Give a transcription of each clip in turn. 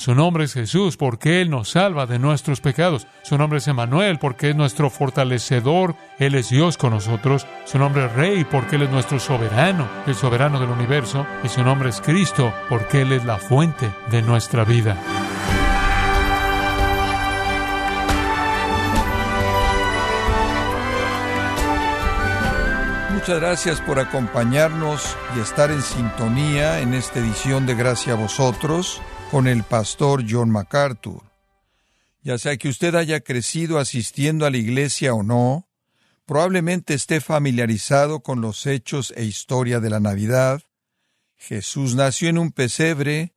Su nombre es Jesús porque Él nos salva de nuestros pecados. Su nombre es Emanuel porque es nuestro fortalecedor. Él es Dios con nosotros. Su nombre es Rey porque Él es nuestro soberano, el soberano del universo. Y su nombre es Cristo porque Él es la fuente de nuestra vida. Muchas gracias por acompañarnos y estar en sintonía en esta edición de Gracia a vosotros con el pastor John MacArthur. Ya sea que usted haya crecido asistiendo a la iglesia o no, probablemente esté familiarizado con los hechos e historia de la Navidad. Jesús nació en un pesebre,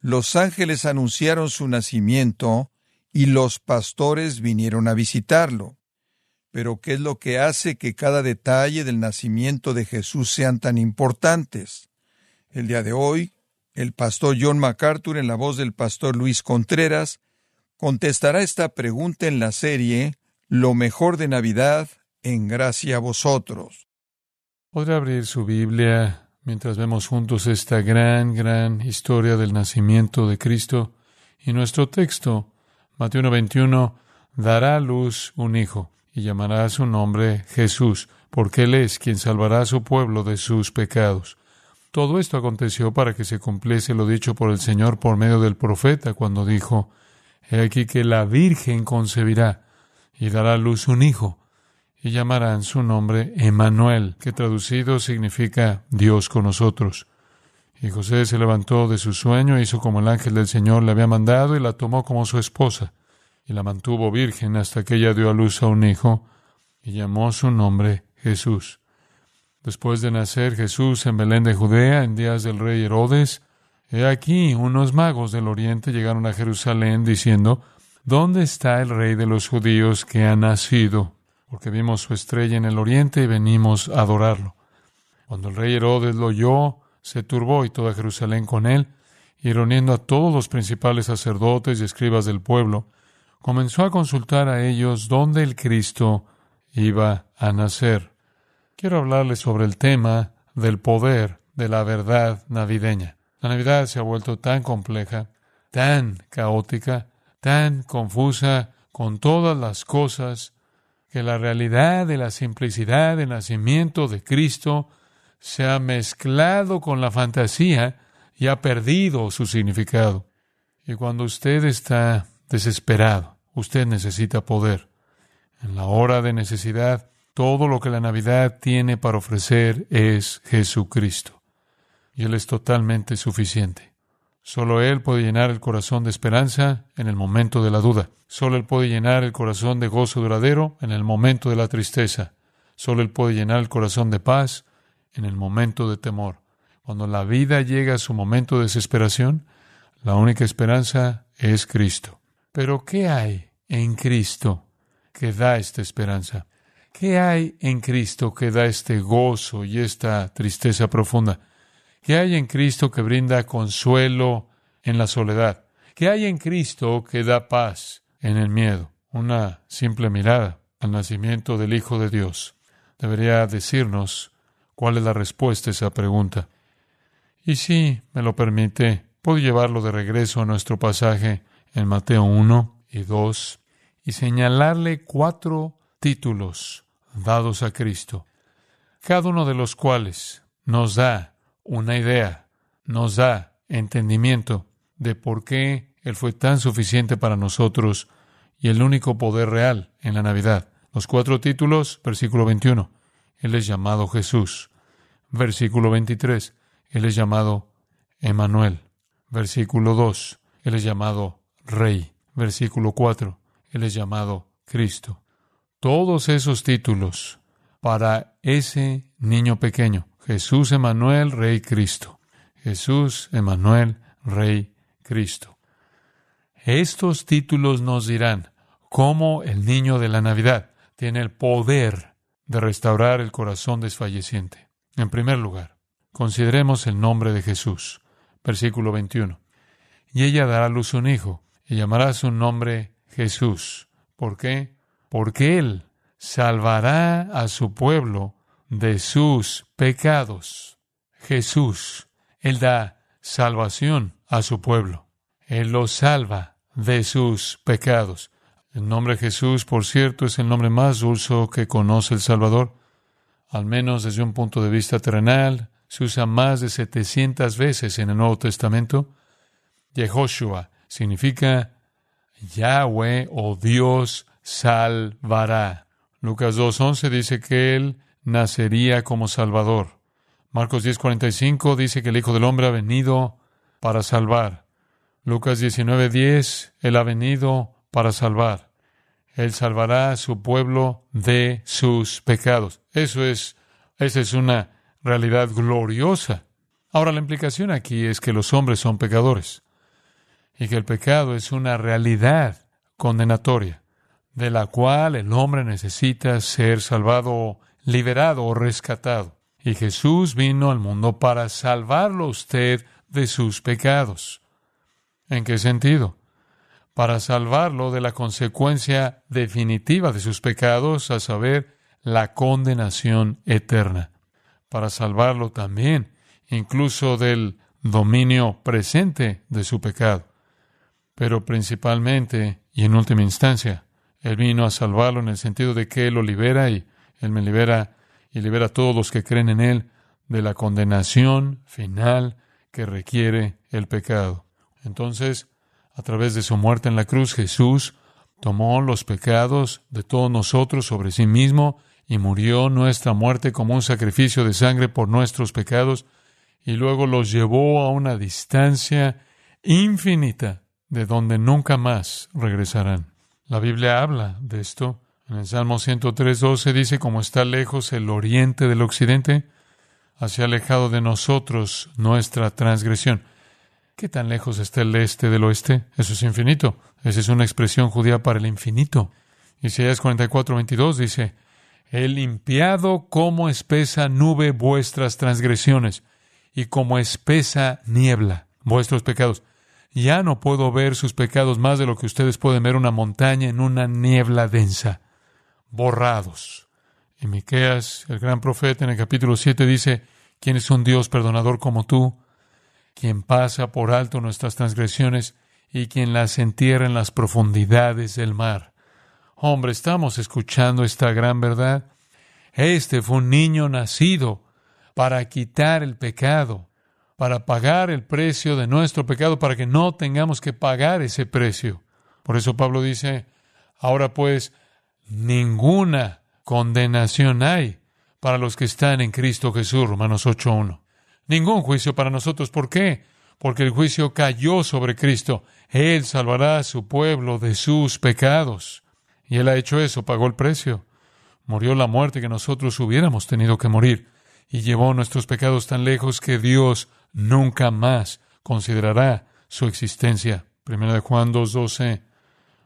los ángeles anunciaron su nacimiento y los pastores vinieron a visitarlo. Pero ¿qué es lo que hace que cada detalle del nacimiento de Jesús sean tan importantes? El día de hoy, el pastor John MacArthur, en la voz del pastor Luis Contreras, contestará esta pregunta en la serie Lo mejor de Navidad en gracia a vosotros. ¿Podrá abrir su Biblia mientras vemos juntos esta gran, gran historia del nacimiento de Cristo? Y nuestro texto, Mateo 21, dará a luz un hijo y llamará a su nombre Jesús, porque Él es quien salvará a su pueblo de sus pecados. Todo esto aconteció para que se cumpliese lo dicho por el Señor por medio del profeta cuando dijo, He aquí que la Virgen concebirá y dará a luz un hijo, y llamarán su nombre Emmanuel, que traducido significa Dios con nosotros. Y José se levantó de su sueño, hizo como el ángel del Señor le había mandado y la tomó como su esposa, y la mantuvo virgen hasta que ella dio a luz a un hijo, y llamó su nombre Jesús. Después de nacer Jesús en Belén de Judea, en días del rey Herodes, he aquí unos magos del oriente llegaron a Jerusalén diciendo, ¿Dónde está el rey de los judíos que ha nacido? Porque vimos su estrella en el oriente y venimos a adorarlo. Cuando el rey Herodes lo oyó, se turbó y toda Jerusalén con él, y reuniendo a todos los principales sacerdotes y escribas del pueblo, comenzó a consultar a ellos dónde el Cristo iba a nacer quiero hablarles sobre el tema del poder de la verdad navideña. La Navidad se ha vuelto tan compleja, tan caótica, tan confusa con todas las cosas, que la realidad de la simplicidad del nacimiento de Cristo se ha mezclado con la fantasía y ha perdido su significado. Y cuando usted está desesperado, usted necesita poder. En la hora de necesidad, todo lo que la Navidad tiene para ofrecer es Jesucristo. Y Él es totalmente suficiente. Solo Él puede llenar el corazón de esperanza en el momento de la duda. Solo Él puede llenar el corazón de gozo duradero en el momento de la tristeza. Solo Él puede llenar el corazón de paz en el momento de temor. Cuando la vida llega a su momento de desesperación, la única esperanza es Cristo. Pero ¿qué hay en Cristo que da esta esperanza? ¿Qué hay en Cristo que da este gozo y esta tristeza profunda? ¿Qué hay en Cristo que brinda consuelo en la soledad? ¿Qué hay en Cristo que da paz en el miedo? Una simple mirada al nacimiento del Hijo de Dios debería decirnos cuál es la respuesta a esa pregunta. Y si me lo permite, puedo llevarlo de regreso a nuestro pasaje en Mateo 1 y 2 y señalarle cuatro títulos dados a Cristo, cada uno de los cuales nos da una idea, nos da entendimiento de por qué Él fue tan suficiente para nosotros y el único poder real en la Navidad. Los cuatro títulos, versículo 21, Él es llamado Jesús. Versículo 23, Él es llamado Emanuel. Versículo 2, Él es llamado Rey. Versículo 4, Él es llamado Cristo todos esos títulos para ese niño pequeño, Jesús Emanuel, Rey Cristo. Jesús Emanuel, Rey Cristo. Estos títulos nos dirán cómo el niño de la Navidad tiene el poder de restaurar el corazón desfalleciente. En primer lugar, consideremos el nombre de Jesús. Versículo 21. Y ella dará a luz un hijo y llamará su nombre Jesús. ¿Por qué? Porque Él salvará a su pueblo de sus pecados. Jesús, Él da salvación a su pueblo. Él los salva de sus pecados. El nombre Jesús, por cierto, es el nombre más dulce que conoce el Salvador. Al menos desde un punto de vista terrenal, se usa más de 700 veces en el Nuevo Testamento. Yehoshua significa Yahweh o Dios salvará. Lucas 2.11 dice que Él nacería como Salvador. Marcos 10.45 dice que el Hijo del Hombre ha venido para salvar. Lucas 19.10, Él ha venido para salvar. Él salvará a su pueblo de sus pecados. Eso es, esa es una realidad gloriosa. Ahora, la implicación aquí es que los hombres son pecadores y que el pecado es una realidad condenatoria de la cual el hombre necesita ser salvado, liberado o rescatado. Y Jesús vino al mundo para salvarlo usted de sus pecados. ¿En qué sentido? Para salvarlo de la consecuencia definitiva de sus pecados, a saber, la condenación eterna. Para salvarlo también, incluso del dominio presente de su pecado. Pero principalmente y en última instancia, Él vino a salvarlo en el sentido de que Él lo libera y Él me libera y libera a todos los que creen en Él de la condenación final que requiere el pecado. Entonces, a través de su muerte en la cruz, Jesús tomó los pecados de todos nosotros sobre sí mismo y murió nuestra muerte como un sacrificio de sangre por nuestros pecados y luego los llevó a una distancia infinita de donde nunca más regresarán. La Biblia habla de esto. En el Salmo 103.12 dice, como está lejos el oriente del occidente, así alejado de nosotros nuestra transgresión. ¿Qué tan lejos está el este del oeste? Eso es infinito. Esa es una expresión judía para el infinito. Isaías 44.22 dice, He limpiado como espesa nube vuestras transgresiones y como espesa niebla vuestros pecados. Ya no puedo ver sus pecados más de lo que ustedes pueden ver una montaña en una niebla densa borrados. Y Miqueas, el gran profeta, en el capítulo 7 dice, ¿quién es un Dios perdonador como tú? Quien pasa por alto nuestras transgresiones y quien las entierra en las profundidades del mar. Hombre, estamos escuchando esta gran verdad. Este fue un niño nacido para quitar el pecado, para pagar el precio de nuestro pecado, para que no tengamos que pagar ese precio. Por eso Pablo dice, ahora pues, ninguna condenación hay para los que están en Cristo Jesús, Romanos 8.1. Ningún juicio para nosotros. ¿Por qué? Porque el juicio cayó sobre Cristo. Él salvará a su pueblo de sus pecados. Y Él ha hecho eso, pagó el precio. Murió la muerte que nosotros hubiéramos tenido que morir. Y llevó nuestros pecados tan lejos que Dios nunca más considerará su existencia. Primera de Juan 2.12.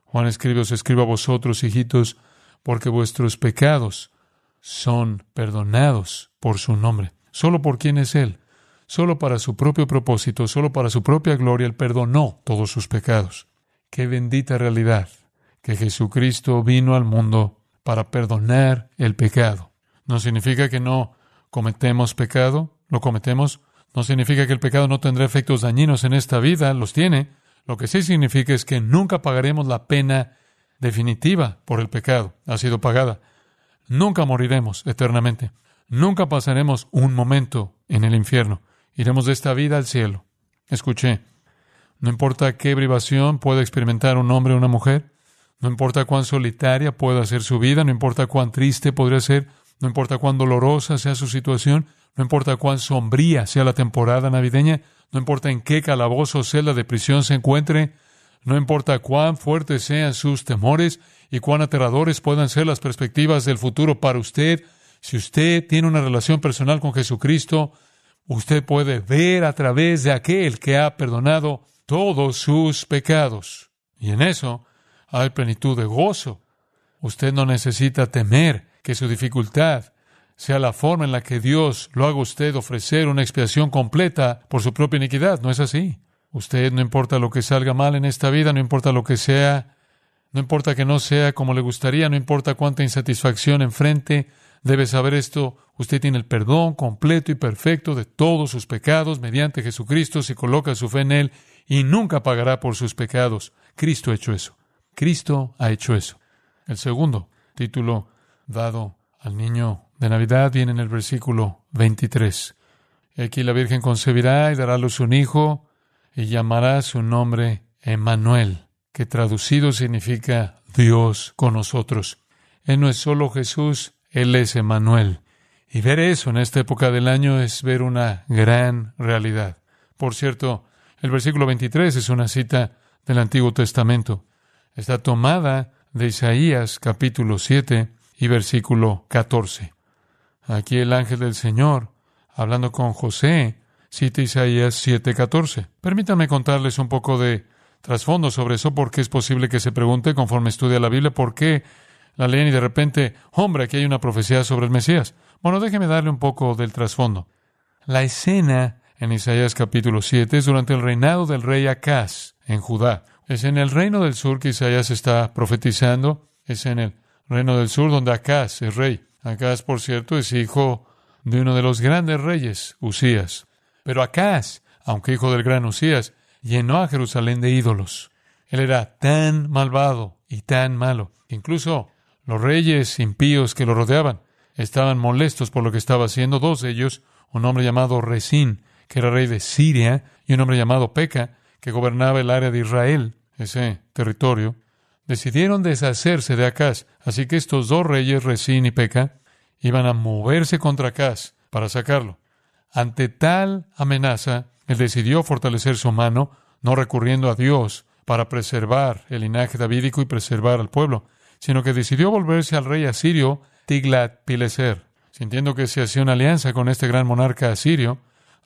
Juan escribe, os escribo a vosotros, hijitos, porque vuestros pecados son perdonados por su nombre. Solo por quién es Él. Solo para su propio propósito, solo para su propia gloria, Él perdonó todos sus pecados. Qué bendita realidad que Jesucristo vino al mundo para perdonar el pecado. No significa que no cometemos pecado, lo cometemos. No significa que el pecado no tendrá efectos dañinos en esta vida, los tiene. Lo que sí significa es que nunca pagaremos la pena definitiva por el pecado ha sido pagada. Nunca moriremos eternamente. Nunca pasaremos un momento en el infierno. Iremos de esta vida al cielo. Escuché. No importa qué privación pueda experimentar un hombre o una mujer, no importa cuán solitaria pueda ser su vida, no importa cuán triste podría ser, no importa cuán dolorosa sea su situación, no importa cuán sombría sea la temporada navideña, no importa en qué calabozo o celda de prisión se encuentre, no importa cuán fuertes sean sus temores y cuán aterradores puedan ser las perspectivas del futuro para usted, si usted tiene una relación personal con Jesucristo, usted puede ver a través de aquel que ha perdonado todos sus pecados. Y en eso hay plenitud de gozo. Usted no necesita temer que su dificultad sea la forma en la que Dios lo haga usted ofrecer una expiación completa por su propia iniquidad. No es así. Usted no importa lo que salga mal en esta vida, no importa lo que sea, no importa que no sea como le gustaría, no importa cuánta insatisfacción enfrente, debe saber esto, usted tiene el perdón completo y perfecto de todos sus pecados mediante Jesucristo si coloca su fe en Él y nunca pagará por sus pecados. Cristo ha hecho eso. Cristo ha hecho eso. El segundo título dado al niño de Navidad viene en el versículo 23. Aquí la Virgen concebirá y dará a luz un hijo y llamará su nombre Emmanuel, que traducido significa Dios con nosotros. Él no es solo Jesús, Él es Emmanuel. Y ver eso en esta época del año es ver una gran realidad. Por cierto, el versículo 23 es una cita del Antiguo Testamento. Está tomada de Isaías capítulo 7 y versículo 14. Aquí el ángel del Señor, hablando con José, cita Isaías 7:14. Permítanme contarles un poco de trasfondo sobre eso, porque es posible que se pregunte, conforme estudia la Biblia, por qué la leen y de repente, hombre, aquí hay una profecía sobre el Mesías. Bueno, déjeme darle un poco del trasfondo. La escena en Isaías capítulo 7 es durante el reinado del rey Acaz en Judá. Es en el reino del sur que Isaías está profetizando. Es en el reino del sur donde Acaz es rey. Acaz, por cierto, es hijo de uno de los grandes reyes, Usías. Pero Acaz, aunque hijo del gran Usías, llenó a Jerusalén de ídolos. Él era tan malvado y tan malo. Incluso los reyes impíos que lo rodeaban estaban molestos por lo que estaba haciendo. Dos de ellos, un hombre llamado Resín, que era rey de Siria, y un hombre llamado Peca, que gobernaba el área de Israel, ese territorio, decidieron deshacerse de Acaz. Así que estos dos reyes, Resín y Peca, iban a moverse contra Acaz para sacarlo. Ante tal amenaza, él decidió fortalecer su mano, no recurriendo a Dios para preservar el linaje davídico y preservar al pueblo, sino que decidió volverse al rey asirio Tiglat-Pileser. Sintiendo que se hacía una alianza con este gran monarca asirio,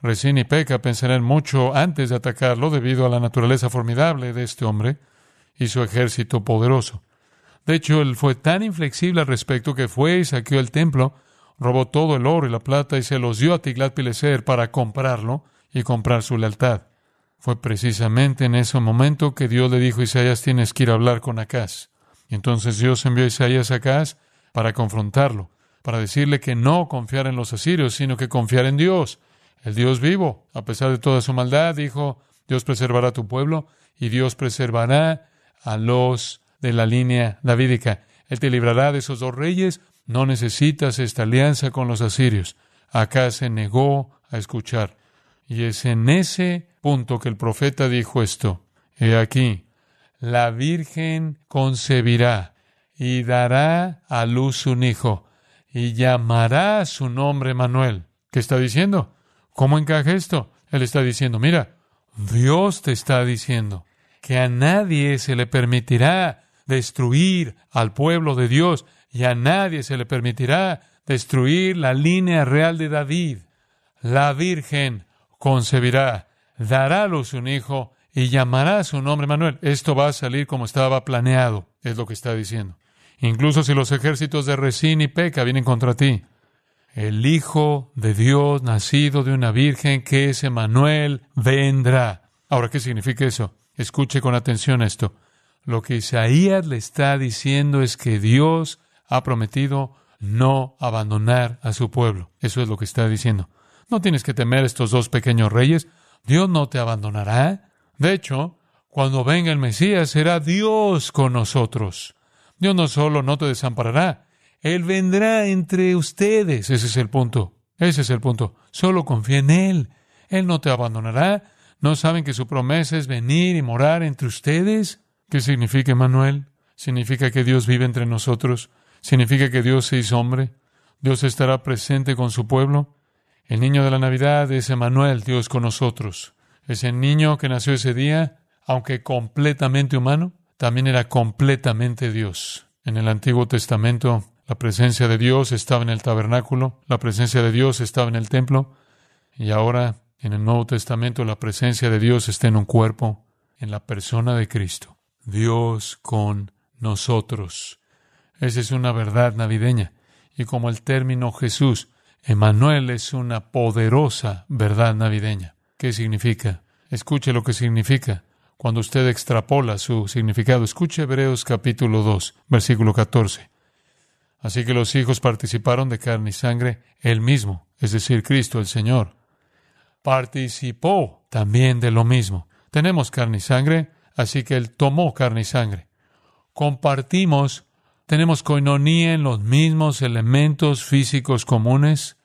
Resín y Peca pensarán mucho antes de atacarlo debido a la naturaleza formidable de este hombre y su ejército poderoso. De hecho, él fue tan inflexible al respecto que fue y saqueó el templo, robó todo el oro y la plata y se los dio a Tiglat-Pileser para comprarlo y comprar su lealtad. Fue precisamente en ese momento que Dios le dijo a Isaías, tienes que ir a hablar con Acaz. Y entonces Dios envió a Isaías a Acaz para confrontarlo, para decirle que no confiar en los asirios, sino que confiar en Dios el Dios vivo, a pesar de toda su maldad, dijo, Dios preservará a tu pueblo y Dios preservará a los de la línea davídica. Él te librará de esos dos reyes. No necesitas esta alianza con los asirios. Acá se negó a escuchar. Y es en ese punto que el profeta dijo esto. He aquí, la Virgen concebirá y dará a luz un hijo y llamará su nombre Manuel. ¿Qué está diciendo? ¿Cómo encaja esto? Él está diciendo, mira, Dios te está diciendo que a nadie se le permitirá destruir al pueblo de Dios y a nadie se le permitirá destruir la línea real de David. La Virgen concebirá, dará a luz un hijo y llamará su nombre Manuel. Esto va a salir como estaba planeado, es lo que está diciendo. Incluso si los ejércitos de Resín y Peca vienen contra ti, el Hijo de Dios, nacido de una virgen, que es Emanuel, vendrá. Ahora, ¿qué significa eso? Escuche con atención esto. Lo que Isaías le está diciendo es que Dios ha prometido no abandonar a su pueblo. Eso es lo que está diciendo. No tienes que temer estos dos pequeños reyes. Dios no te abandonará. De hecho, cuando venga el Mesías, será Dios con nosotros. Dios no solo no te desamparará, él vendrá entre ustedes. Ese es el punto. Ese es el punto. Solo confía en Él. Él no te abandonará. ¿No saben que su promesa es venir y morar entre ustedes? ¿Qué significa, Manuel? Significa que Dios vive entre nosotros. Significa que Dios se hizo hombre. Dios estará presente con su pueblo. El niño de la Navidad es Emanuel, Dios con nosotros. Ese niño que nació ese día, aunque completamente humano, también era completamente Dios. En el Antiguo Testamento, la presencia de Dios estaba en el tabernáculo, la presencia de Dios estaba en el templo, y ahora en el Nuevo Testamento la presencia de Dios está en un cuerpo, en la persona de Cristo. Dios con nosotros. Esa es una verdad navideña. Y como el término Jesús, Emanuel es una poderosa verdad navideña. ¿Qué significa? Escuche lo que significa. Cuando usted extrapola su significado, escuche Hebreos capítulo 2, versículo 14. Así que los hijos participaron de carne y sangre, él mismo, es decir, Cristo el Señor. Participó también de lo mismo, Tenemos carne y sangre, así que Él tomó carne y sangre. Compartimos, tenemos coinonía en los mismos elementos físicos comunes,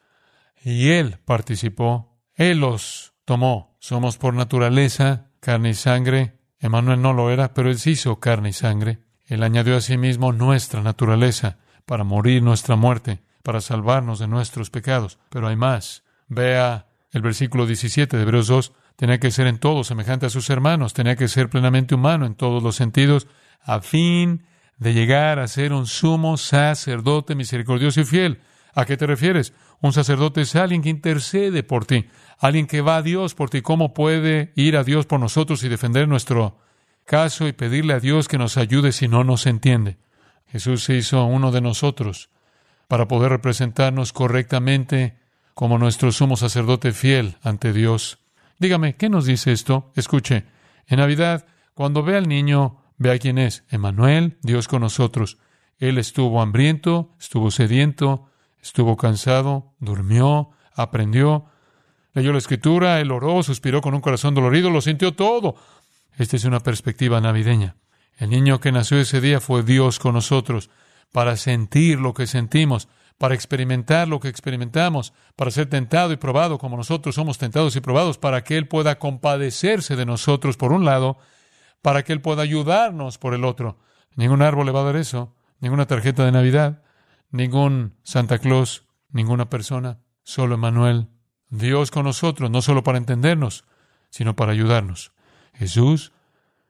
y Él participó, Él los tomó. Somos por naturaleza carne y sangre. Emanuel no lo era, pero Él se hizo carne y sangre. Él añadió a sí mismo nuestra naturaleza para morir nuestra muerte, para salvarnos de nuestros pecados. Pero hay más. Vea el versículo 17 de Hebreos 2. Tenía que ser en todo semejante a sus hermanos, tenía que ser plenamente humano en todos los sentidos, a fin de llegar a ser un sumo sacerdote misericordioso y fiel. ¿A qué te refieres? Un sacerdote es alguien que intercede por ti, alguien que va a Dios por ti. ¿Cómo puede ir a Dios por nosotros y defender nuestro caso y pedirle a Dios que nos ayude si no nos entiende? Jesús se hizo uno de nosotros para poder representarnos correctamente como nuestro sumo sacerdote fiel ante Dios. Dígame, ¿qué nos dice esto? Escuche, en Navidad, cuando ve al niño, vea quién es. Emanuel, Dios con nosotros. Él estuvo hambriento, estuvo sediento, estuvo cansado, durmió, aprendió, leyó la escritura, él oró, suspiró con un corazón dolorido, lo sintió todo. Esta es una perspectiva navideña. El niño que nació ese día fue Dios con nosotros para sentir lo que sentimos, para experimentar lo que experimentamos, para ser tentado y probado como nosotros somos tentados y probados, para que Él pueda compadecerse de nosotros por un lado, para que Él pueda ayudarnos por el otro. Ningún árbol le va a dar eso, ninguna tarjeta de Navidad, ningún Santa Claus, ninguna persona, solo Emanuel, Dios con nosotros, no solo para entendernos, sino para ayudarnos. Jesús,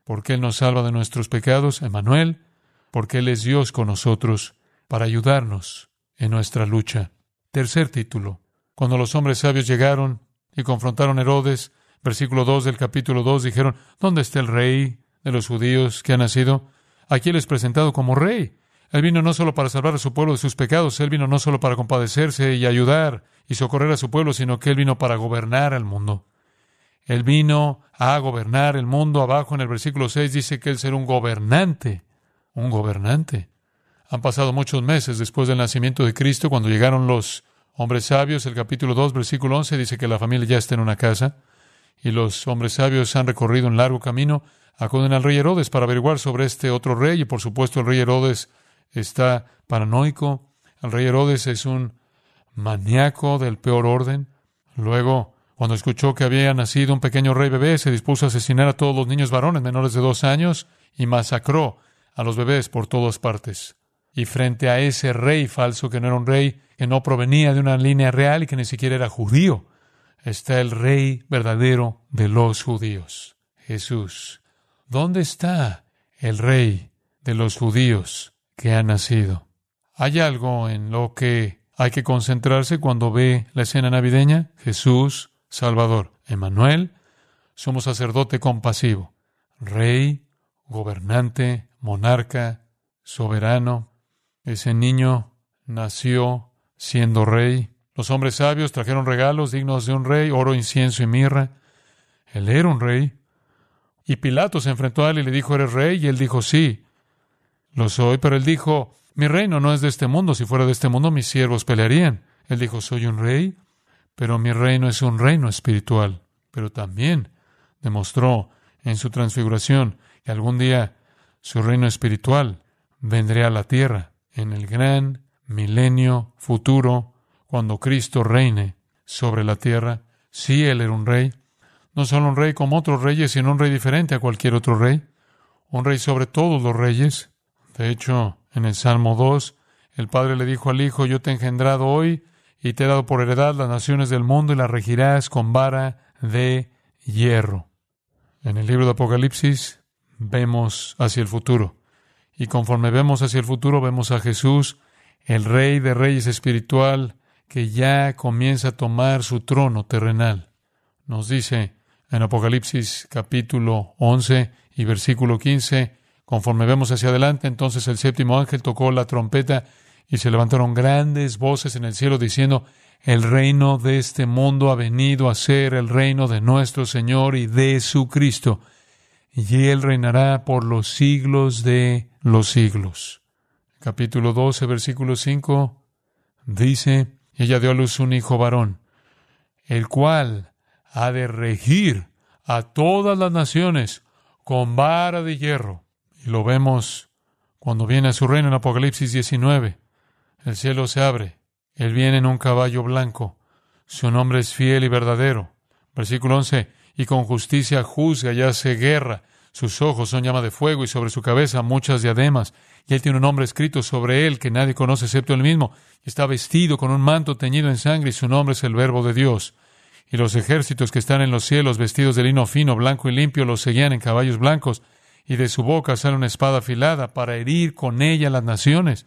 porque Él nos salva de nuestros pecados, Emanuel, porque Él es Dios con nosotros, para ayudarnos en nuestra lucha. Tercer título. Cuando los hombres sabios llegaron y confrontaron a Herodes, versículo 2 del capítulo 2, dijeron, ¿dónde está el rey de los judíos que ha nacido? Aquí Él es presentado como rey. Él vino no solo para salvar a su pueblo de sus pecados, Él vino no solo para compadecerse y ayudar y socorrer a su pueblo, sino que Él vino para gobernar al mundo. Él vino a gobernar el mundo. Abajo en el versículo 6 dice que Él será un gobernante. Un gobernante. Han pasado muchos meses después del nacimiento de Cristo, cuando llegaron los hombres sabios. El capítulo 2, versículo 11 dice que la familia ya está en una casa y los hombres sabios han recorrido un largo camino. Acuden al rey Herodes para averiguar sobre este otro rey y por supuesto el rey Herodes está paranoico. El rey Herodes es un maníaco del peor orden. Luego, cuando escuchó que había nacido un pequeño rey bebé, se dispuso a asesinar a todos los niños varones menores de dos años y masacró a los bebés por todas partes. Y frente a ese rey falso que no era un rey, que no provenía de una línea real y que ni siquiera era judío, está el rey verdadero de los judíos, Jesús. ¿Dónde está el rey de los judíos que ha nacido? Hay algo en lo que hay que concentrarse cuando ve la escena navideña. Jesús, Salvador, Emanuel, somos sacerdote compasivo, rey, gobernante, monarca, soberano, ese niño nació siendo rey. Los hombres sabios trajeron regalos dignos de un rey, oro, incienso y mirra. Él era un rey. Y Pilato se enfrentó a él y le dijo, ¿eres rey? Y él dijo, sí, lo soy. Pero él dijo, mi reino no es de este mundo. Si fuera de este mundo, mis siervos pelearían. Él dijo, soy un rey, pero mi reino es un reino espiritual. Pero también demostró en su transfiguración que algún día su reino espiritual vendría a la tierra en el gran milenio futuro, cuando Cristo reine sobre la tierra. Sí, Él era un rey, no solo un rey como otros reyes, sino un rey diferente a cualquier otro rey, un rey sobre todos los reyes. De hecho, en el Salmo 2, el Padre le dijo al Hijo, yo te he engendrado hoy y te he dado por heredad las naciones del mundo y las regirás con vara de hierro. En el libro de Apocalipsis vemos hacia el futuro. Y conforme vemos hacia el futuro, vemos a Jesús, el Rey de Reyes espiritual, que ya comienza a tomar su trono terrenal. Nos dice en Apocalipsis capítulo 11 y versículo 15, conforme vemos hacia adelante, entonces el séptimo ángel tocó la trompeta y se levantaron grandes voces en el cielo diciendo, el reino de este mundo ha venido a ser el reino de nuestro Señor y de su Cristo, y Él reinará por los siglos de los siglos. Capítulo 12, versículo 5 dice, ella dio a luz un hijo varón, el cual ha de regir a todas las naciones con vara de hierro. Y lo vemos cuando viene a su reino en Apocalipsis 19. El cielo se abre. Él viene en un caballo blanco. Su nombre es fiel y verdadero. Versículo 11. Y con justicia juzga y hace guerra. Sus ojos son llama de fuego y sobre su cabeza muchas diademas. Y él tiene un nombre escrito sobre él que nadie conoce excepto él mismo. Está vestido con un manto teñido en sangre y su nombre es el Verbo de Dios. Y los ejércitos que están en los cielos vestidos de lino fino, blanco y limpio los seguían en caballos blancos. Y de su boca sale una espada afilada para herir con ella las naciones.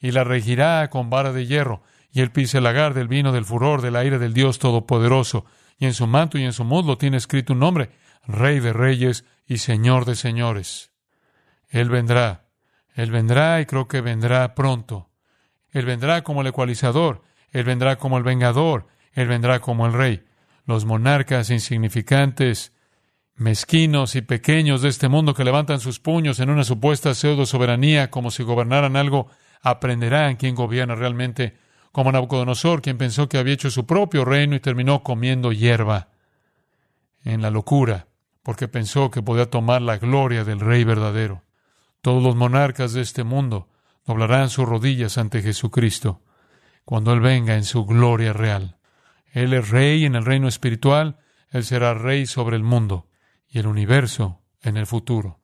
Y la regirá con vara de hierro. Y él pisa el lagar del vino del furor del aire del Dios Todopoderoso. Y en su manto y en su muslo tiene escrito un nombre, Rey de Reyes y Señor de Señores. Él vendrá él vendrá y creo que vendrá pronto. Él vendrá como el ecualizador, Él vendrá como el vengador, Él vendrá como el rey. Los monarcas insignificantes, mezquinos y pequeños de este mundo que levantan sus puños en una supuesta pseudo soberanía como si gobernaran algo, aprenderán quién gobierna realmente, como Nabucodonosor, quien pensó que había hecho su propio reino y terminó comiendo hierba en la locura, porque pensó que podía tomar la gloria del rey verdadero. Todos los monarcas de este mundo doblarán sus rodillas ante Jesucristo cuando Él venga en su gloria real. Él es rey en el reino espiritual, Él será rey sobre el mundo y el universo en el futuro.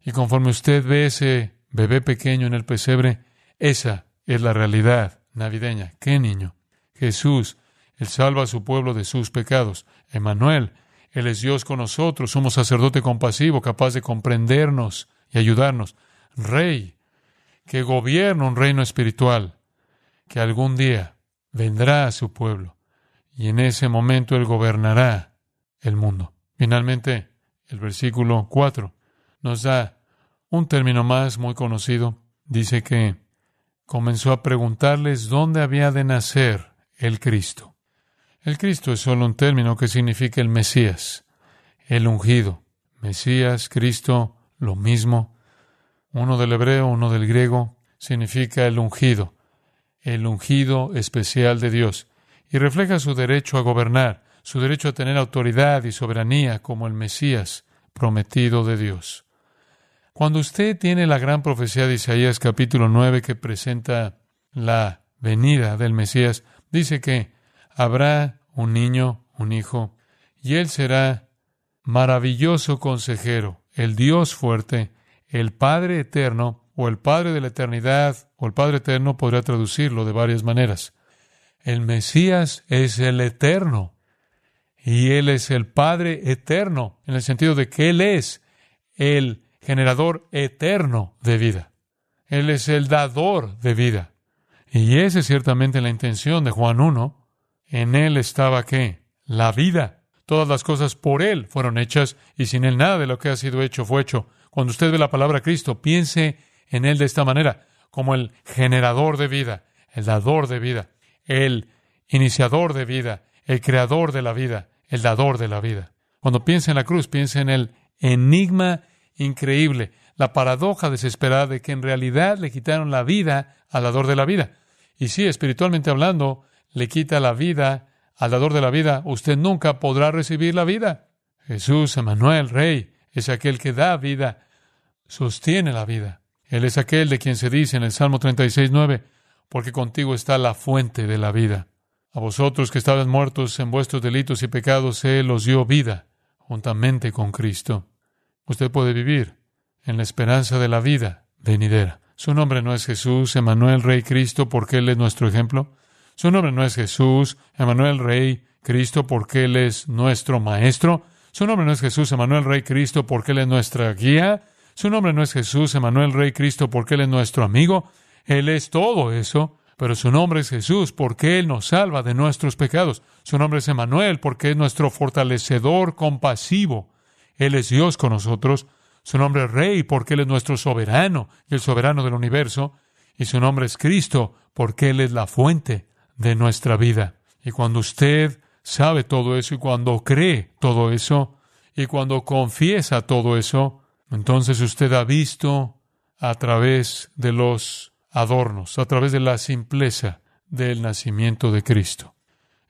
Y conforme usted ve ese bebé pequeño en el pesebre, esa es la realidad navideña. ¿Qué niño? Jesús, Él salva a su pueblo de sus pecados. Emanuel, Él es Dios con nosotros, somos sacerdote compasivo, capaz de comprendernos y ayudarnos. Rey que gobierna un reino espiritual que algún día vendrá a su pueblo y en ese momento Él gobernará el mundo. Finalmente, el versículo 4 nos da un término más muy conocido. Dice que comenzó a preguntarles dónde había de nacer el Cristo. El Cristo es solo un término que significa el Mesías, el ungido. Mesías, Cristo, lo mismo. Uno del hebreo, uno del griego, significa el ungido, el ungido especial de Dios, y refleja su derecho a gobernar, su derecho a tener autoridad y soberanía como el Mesías prometido de Dios. Cuando usted tiene la gran profecía de Isaías capítulo 9 que presenta la venida del Mesías, dice que habrá un niño, un hijo, y él será maravilloso consejero, el Dios fuerte, el Padre eterno, o el Padre de la eternidad, o el Padre eterno podría traducirlo de varias maneras. El Mesías es el eterno, y Él es el Padre eterno, en el sentido de que Él es el generador eterno de vida. Él es el dador de vida. Y esa es ciertamente la intención de Juan 1. En Él estaba qué? La vida. Todas las cosas por Él fueron hechas y sin Él nada de lo que ha sido hecho fue hecho. Cuando usted ve la palabra Cristo, piense en Él de esta manera, como el generador de vida, el dador de vida, el iniciador de vida, el creador de la vida, el dador de la vida. Cuando piense en la cruz, piense en el enigma increíble, la paradoja desesperada de que en realidad le quitaron la vida al dador de la vida. Y sí, espiritualmente hablando, le quita la vida al dador de la vida, usted nunca podrá recibir la vida. Jesús, Emanuel, Rey, es aquel que da vida, sostiene la vida. Él es aquel de quien se dice en el Salmo 36, 9, porque contigo está la fuente de la vida. A vosotros que estabais muertos en vuestros delitos y pecados, Él os dio vida juntamente con Cristo. Usted puede vivir en la esperanza de la vida venidera. Su nombre no es Jesús, Emanuel, Rey Cristo, porque Él es nuestro ejemplo. Su nombre no es Jesús, Emanuel, Rey, Cristo, porque Él es nuestro Maestro. Su nombre no es Jesús, Emanuel, Rey, Cristo, porque Él es nuestra guía. Su nombre no es Jesús, Emanuel, Rey, Cristo, porque Él es nuestro amigo. Él es todo eso, pero su nombre es Jesús, porque Él nos salva de nuestros pecados. Su nombre es Emanuel, porque es nuestro fortalecedor compasivo. Él es Dios con nosotros. Su nombre es Rey, porque Él es nuestro soberano y el soberano del universo. Y su nombre es Cristo, porque Él es la fuente de nuestra vida. Y cuando usted sabe todo eso y cuando cree todo eso y cuando confiesa todo eso, entonces usted ha visto a través de los adornos, a través de la simpleza del nacimiento de Cristo.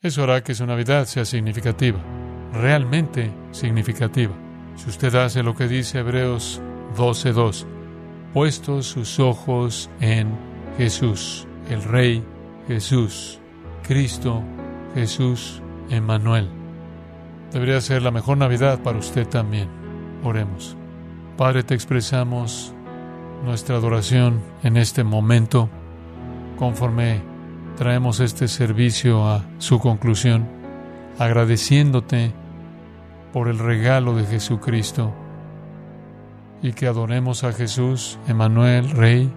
Eso hará que su Navidad sea significativa. realmente significativa. Si usted hace lo que dice Hebreos 12.2, puestos sus ojos en Jesús, el Rey Jesús, Cristo Jesús Emmanuel. Debería ser la mejor Navidad para usted también. Oremos. Padre, te expresamos nuestra adoración en este momento conforme traemos este servicio a su conclusión, agradeciéndote por el regalo de Jesucristo y que adoremos a Jesús, Emanuel, Rey,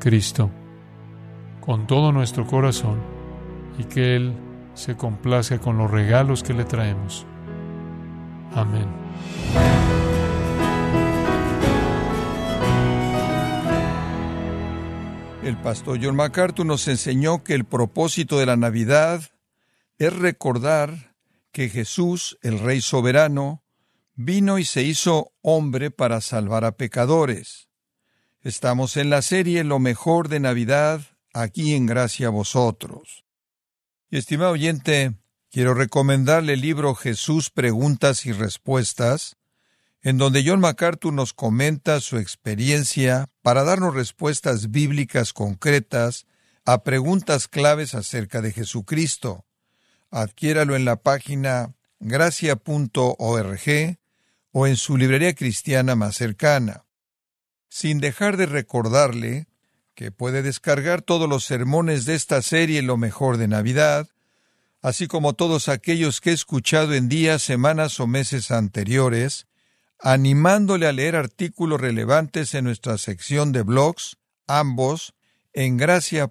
Cristo, con todo nuestro corazón y que Él se complace con los regalos que le traemos. Amén. El pastor John MacArthur nos enseñó que el propósito de la Navidad es recordar que Jesús, el Rey soberano, vino y se hizo hombre para salvar a pecadores. Estamos en la serie Lo mejor de Navidad, aquí en Gracia a vosotros. Y estimado oyente, quiero recomendarle el libro Jesús Preguntas y Respuestas, en donde John MacArthur nos comenta su experiencia para darnos respuestas bíblicas concretas a preguntas claves acerca de Jesucristo. Adquiéralo en la página gracia.org o en su librería cristiana más cercana. Sin dejar de recordarle que puede descargar todos los sermones de esta serie Lo mejor de Navidad, así como todos aquellos que he escuchado en días, semanas o meses anteriores, animándole a leer artículos relevantes en nuestra sección de blogs, ambos en gracia.org.